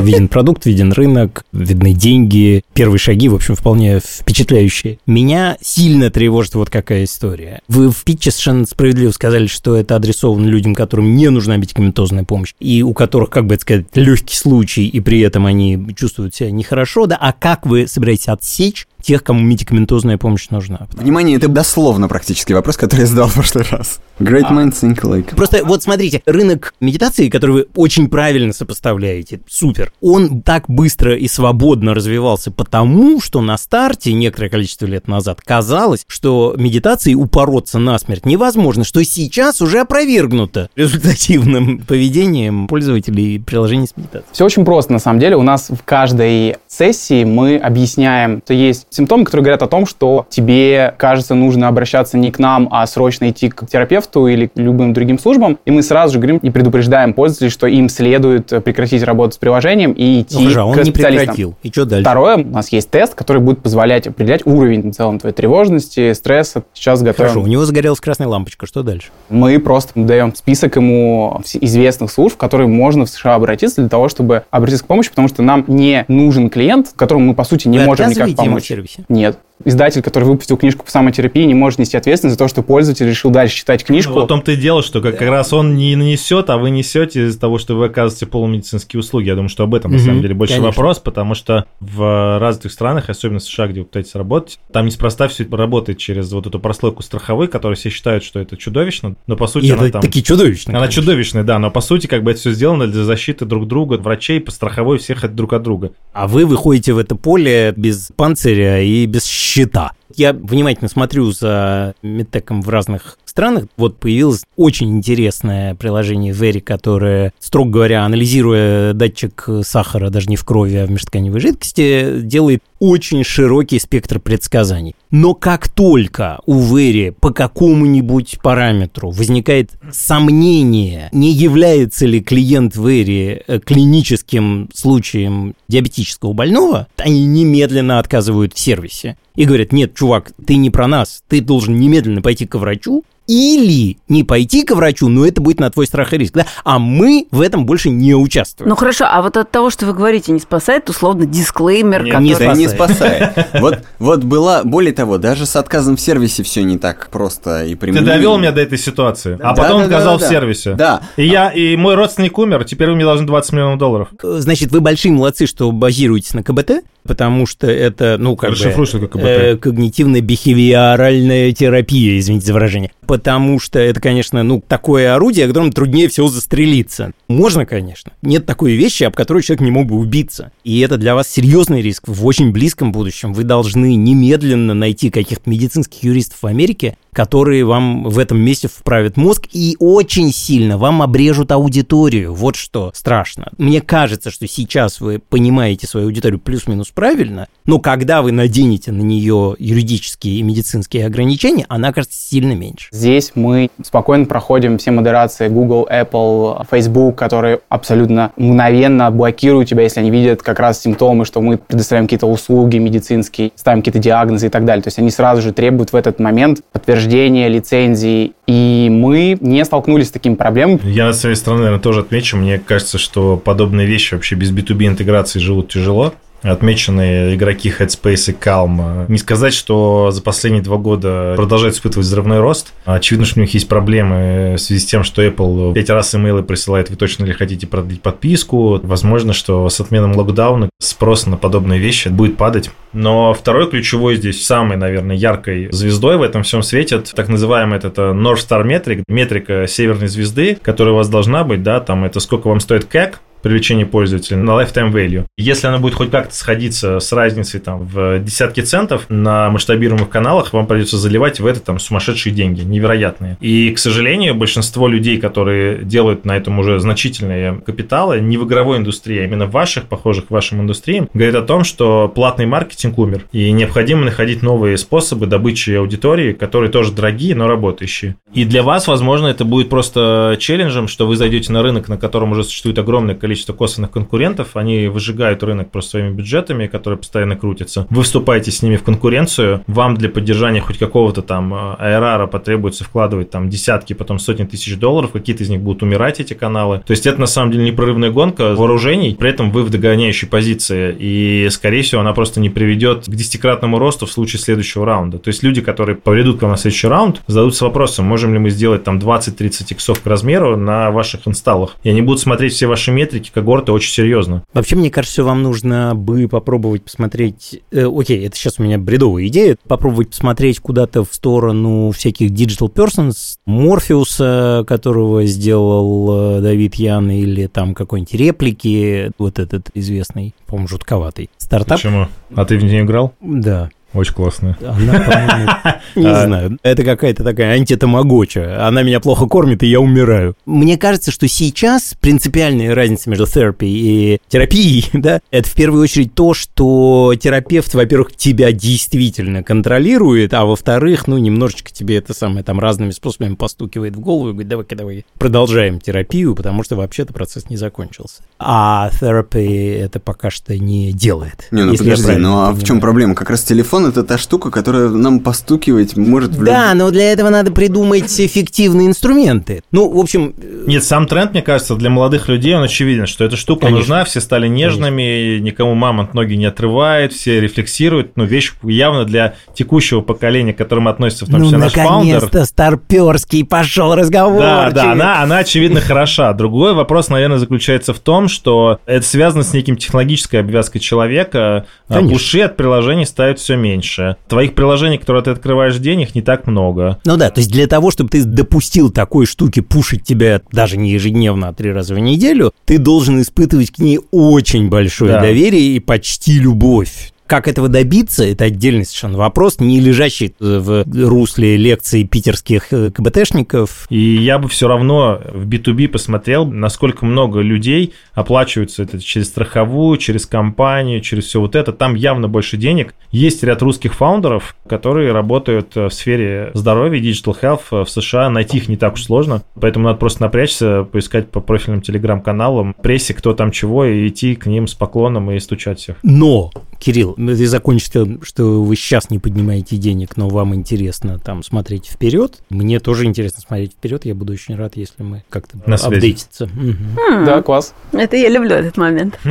Виден продукт, виден рынок, видны деньги, первые шаги, в общем, вполне впечатляющие. Меня сильно тревожит вот какая история. Вы в питче совершенно справедливо сказали, что это адресовано людям, которым не нужна медикаментозная помощь, и у которых, как бы это сказать, легкий случай, и при этом они чувствуют себя нехорошо, да? А как вы собираетесь отсечь тех, кому медикаментозная помощь нужна. Внимание, это дословно практически вопрос, который я задал в прошлый раз. Great а. minds think alike. Просто вот смотрите, рынок медитации, который вы очень правильно сопоставляете, супер, он так быстро и свободно развивался потому, что на старте, некоторое количество лет назад, казалось, что медитацией упороться насмерть невозможно, что сейчас уже опровергнуто результативным поведением пользователей приложений с медитацией. Все очень просто, на самом деле. У нас в каждой сессии мы объясняем, что есть симптомы, которые говорят о том, что тебе, кажется, нужно обращаться не к нам, а срочно идти к терапевту или к любым другим службам. И мы сразу же говорим и предупреждаем пользователей, что им следует прекратить работу с приложением и идти ну, хорошо, он к не прекратил. И что дальше? Второе, у нас есть тест, который будет позволять определять уровень в целом твоей тревожности, стресса. Сейчас готовим. Хорошо, у него загорелась красная лампочка. Что дальше? Мы просто даем список ему известных служб, в которые можно в США обратиться для того, чтобы обратиться к помощи, потому что нам не нужен клиент, которому мы, по сути, не Вы можем никак помочь. В сервисе? Нет издатель, который выпустил книжку по самотерапии, не может нести ответственность за то, что пользователь решил дальше читать книжку. Ну, в том-то и дело, что как, как раз он не нанесет, а вы несете из-за того, что вы оказываете полумедицинские услуги. Я думаю, что об этом, на самом деле, больше Конечно. вопрос, потому что в развитых странах, особенно в США, где вы пытаетесь работать, там неспроста все работает через вот эту прослойку страховой, которая все считают, что это чудовищно, но по сути и она это там... такие чудовищные. Она конечно. чудовищная, да, но по сути как бы это все сделано для защиты друг друга, врачей, по страховой всех от друг от друга. А вы выходите в это поле без панциря и без щита счета. Я внимательно смотрю за медтеком в разных странах. Вот появилось очень интересное приложение Very, которое, строго говоря, анализируя датчик сахара даже не в крови, а в межтканевой жидкости, делает очень широкий спектр предсказаний. Но как только у Вэри по какому-нибудь параметру возникает сомнение, не является ли клиент Вэри э, клиническим случаем диабетического больного, они немедленно отказывают в сервисе и говорят, нет, чувак, ты не про нас, ты должен немедленно пойти к врачу, или не пойти к врачу, но это будет на твой страх и риск, да? А мы в этом больше не участвуем. Ну хорошо, а вот от того, что вы говорите, не спасает, условно, дисклеймер, Нет, который... Не спасает. не спасает. Вот, вот была, более того, даже с отказом в сервисе все не так просто и прямолинейно. Ты довел меня до этой ситуации, а потом отказал в сервисе. Да. И я, и мой родственник умер, теперь вы мне должны 20 миллионов долларов. Значит, вы большие молодцы, что базируетесь на КБТ, потому что это, ну, как Расшифруй, бы... что КБТ. Э, когнитивно-бихевиоральная терапия, извините за выражение потому что это, конечно, ну, такое орудие, о котором труднее всего застрелиться. Можно, конечно. Нет такой вещи, об которой человек не мог бы убиться. И это для вас серьезный риск в очень близком будущем. Вы должны немедленно найти каких-то медицинских юристов в Америке, которые вам в этом месте вправят мозг и очень сильно вам обрежут аудиторию. Вот что страшно. Мне кажется, что сейчас вы понимаете свою аудиторию плюс-минус правильно, но когда вы наденете на нее юридические и медицинские ограничения, она кажется сильно меньше. Здесь мы спокойно проходим все модерации Google, Apple, Facebook, которые абсолютно мгновенно блокируют тебя, если они видят как раз симптомы, что мы предоставляем какие-то услуги медицинские, ставим какие-то диагнозы и так далее. То есть они сразу же требуют в этот момент подтверждения лицензий, и мы не столкнулись с такими проблемами. Я на своей стороны, наверное, тоже отмечу, мне кажется, что подобные вещи вообще без B2B интеграции живут тяжело. Отмечены игроки Headspace и Calm. Не сказать, что за последние два года продолжают испытывать взрывной рост. Очевидно, что у них есть проблемы в связи с тем, что Apple пять раз имейлы присылает, вы точно ли хотите продлить подписку. Возможно, что с отменом локдауна спрос на подобные вещи будет падать. Но второй ключевой здесь, самой, наверное, яркой звездой в этом всем светит так называемый это North Star Metric, метрика северной звезды, которая у вас должна быть, да, там это сколько вам стоит кэк, привлечения пользователя на lifetime value. Если она будет хоть как-то сходиться с разницей там в десятки центов на масштабируемых каналах, вам придется заливать в это там сумасшедшие деньги, невероятные. И, к сожалению, большинство людей, которые делают на этом уже значительные капиталы, не в игровой индустрии, а именно в ваших, похожих к вашим индустриям, говорят о том, что платный маркетинг умер, и необходимо находить новые способы добычи аудитории, которые тоже дорогие, но работающие. И для вас, возможно, это будет просто челленджем, что вы зайдете на рынок, на котором уже существует огромное количество косвенных конкурентов, они выжигают рынок просто своими бюджетами, которые постоянно крутятся. Вы вступаете с ними в конкуренцию, вам для поддержания хоть какого-то там аэрара потребуется вкладывать там десятки, потом сотни тысяч долларов, какие-то из них будут умирать, эти каналы. То есть это на самом деле непрерывная гонка вооружений, при этом вы в догоняющей позиции, и, скорее всего, она просто не приведет к десятикратному росту в случае следующего раунда. То есть люди, которые поведут к вам на следующий раунд, зададутся вопросом, можем ли мы сделать там 20-30 иксов к размеру на ваших инсталлах, и они будут смотреть все ваши метрики, метрики когорты очень серьезно. Вообще, мне кажется, вам нужно бы попробовать посмотреть... Э, окей, это сейчас у меня бредовая идея. Попробовать посмотреть куда-то в сторону всяких digital persons, Морфеуса, которого сделал э, Давид Ян, или там какой-нибудь реплики, вот этот известный, по-моему, жутковатый стартап. Почему? А ты в нее играл? Да. Очень классная. Она, не а, знаю. Это какая-то такая антитамагоча. Она меня плохо кормит, и я умираю. Мне кажется, что сейчас принципиальная разница между терапией и терапией, да, это в первую очередь то, что терапевт, во-первых, тебя действительно контролирует, а во-вторых, ну, немножечко тебе это самое там разными способами постукивает в голову и говорит, давай-ка, давай, продолжаем терапию, потому что вообще-то процесс не закончился. А терапия это пока что не делает. Не, ну подожди, ну а в чем проблема? Как раз телефон телефон это та штука, которая нам постукивать может в Да, но для этого надо придумать эффективные инструменты. Ну, в общем... Э, Нет, сам тренд, мне кажется, для молодых людей, он очевиден, что эта штука Конечно. нужна, все стали нежными, Конечно. никому мамонт ноги не отрывает, все рефлексируют. Ну, вещь явно для текущего поколения, к которому относится в том числе ну, наш фаундер. наконец-то старперский пошел разговор. Да, да, она, она очевидно хороша. Другой вопрос, наверное, заключается в том, что это связано с неким технологической обвязкой человека. Конечно. Уши от приложений ставят все меньше меньше. Твоих приложений, которые ты открываешь день, их не так много. Ну да, то есть для того, чтобы ты допустил такой штуки пушить тебя даже не ежедневно, а три раза в неделю, ты должен испытывать к ней очень большое да. доверие и почти любовь. Как этого добиться, это отдельный совершенно вопрос, не лежащий в русле лекций питерских э, КБТшников. И я бы все равно в B2B посмотрел, насколько много людей оплачиваются это через страховую, через компанию, через все вот это. Там явно больше денег. Есть ряд русских фаундеров, которые работают в сфере здоровья, digital health в США. Найти их не так уж сложно. Поэтому надо просто напрячься, поискать по профильным телеграм-каналам, прессе, кто там чего, и идти к ним с поклоном и стучать всех. Но, Кирилл, ты закончишь тем, что вы сейчас не поднимаете денег, но вам интересно там смотреть вперед. Мне тоже интересно смотреть вперед. Я буду очень рад, если мы как-то апдейтиться. Угу. Да, класс. Это я люблю этот момент.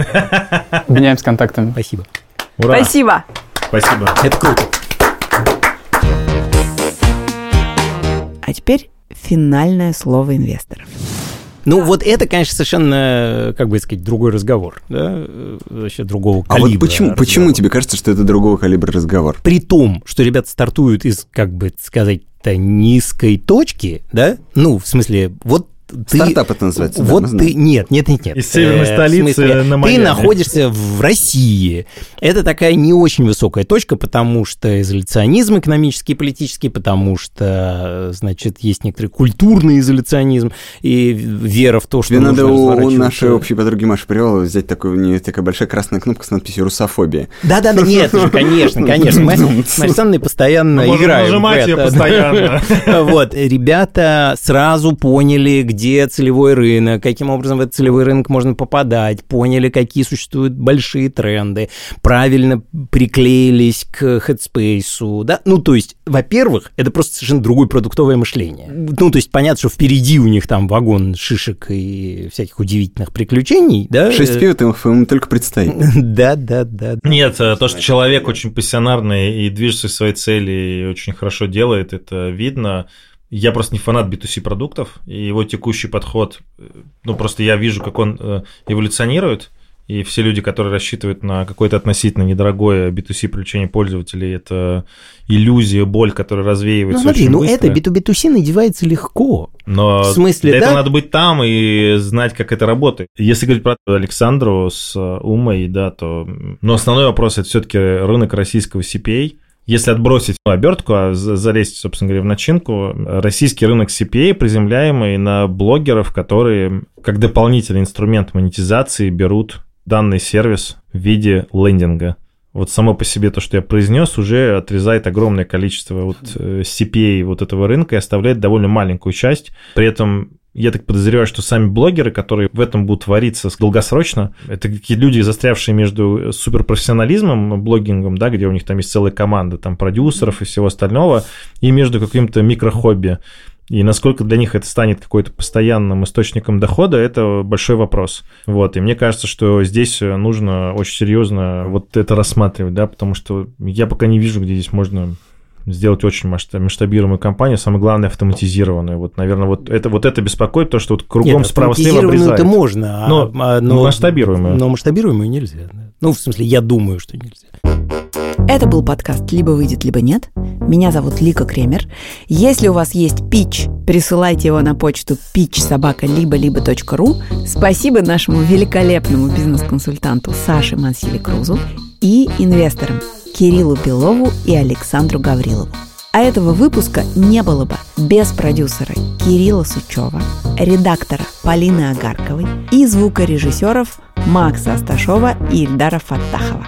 Меняемся контактами. Спасибо. Ура. Спасибо. Спасибо. Это круто. А теперь финальное слово инвесторов. Ну, вот это, конечно, совершенно, как бы сказать, другой разговор, да, вообще другого калибра. А вот почему, почему тебе кажется, что это другого калибра разговор? При том, что ребята стартуют из, как бы сказать-то, низкой точки, да, ну, в смысле, вот ты, Стартап это называется. Вот да, ты, нет, нет, нет, нет. Из северной э, столицы смысле, на Майами. Ты находишься в России. Это такая не очень высокая точка, потому что изоляционизм экономический и политический, потому что, значит, есть некоторый культурный изоляционизм и вера в то, что Тебе надо у нашей общей подруги Маши Приваловой взять такую, у нее такая большая красная кнопка с надписью «Русофобия». Да-да-да, нет, конечно, конечно. Мы с Александрой постоянно играем Нажимать ее постоянно. Вот, ребята сразу поняли, где где целевой рынок, каким образом в этот целевой рынок можно попадать, поняли, какие существуют большие тренды, правильно приклеились к Headspace, да, ну, то есть, во-первых, это просто совершенно другое продуктовое мышление. Ну, то есть, понятно, что впереди у них там вагон шишек и всяких удивительных приключений, да. Шесть пивот им только представить. Да, да, да. Нет, э, то, что человек очень пассионарный и движется к своей цели, и очень хорошо делает, это видно. Я просто не фанат B2C продуктов, и его текущий подход, э, ну просто я вижу, как он э, эволюционирует, и все люди, которые рассчитывают на какое-то относительно недорогое B2C привлечение пользователей, это иллюзия, боль, которая развеивается Ну смотри, ну быстро. это B2B2C надевается легко. Но В смысле, для да? этого надо быть там и знать, как это работает. Если говорить про Александру с э, Умой, да, то... Но основной вопрос – это все-таки рынок российского CPA. Если отбросить ну, обертку, а за- залезть, собственно говоря, в начинку, российский рынок CPA приземляемый на блогеров, которые как дополнительный инструмент монетизации берут данный сервис в виде лендинга. Вот само по себе то, что я произнес, уже отрезает огромное количество вот э, CPA вот этого рынка и оставляет довольно маленькую часть. При этом я так подозреваю, что сами блогеры, которые в этом будут вариться долгосрочно, это какие люди, застрявшие между суперпрофессионализмом, блогингом, да, где у них там есть целая команда там продюсеров и всего остального, и между каким-то микрохобби. И насколько для них это станет какой-то постоянным источником дохода, это большой вопрос. Вот. И мне кажется, что здесь нужно очень серьезно вот это рассматривать, да, потому что я пока не вижу, где здесь можно сделать очень масштаб- масштабируемую компанию, самое главное автоматизированную. Вот, наверное, вот это, вот это беспокоит, то, что вот кругом Нет, справа-слева автоматизированную обрезают. это можно, а- Но- а- но масштабируемую. Но масштабируемую нельзя. да. Ну, в смысле, я думаю, что нельзя. Это был подкаст «Либо выйдет, либо нет». Меня зовут Лика Кремер. Если у вас есть пич, присылайте его на почту pitchsobaka-либо-либо.ру. Спасибо нашему великолепному бизнес-консультанту Саше Мансили Крузу и инвесторам Кириллу Белову и Александру Гаврилову. А этого выпуска не было бы без продюсера Кирилла Сучева, редактора Полины Агарковой и звукорежиссеров Макса Асташова и Ильдара Фаттахова.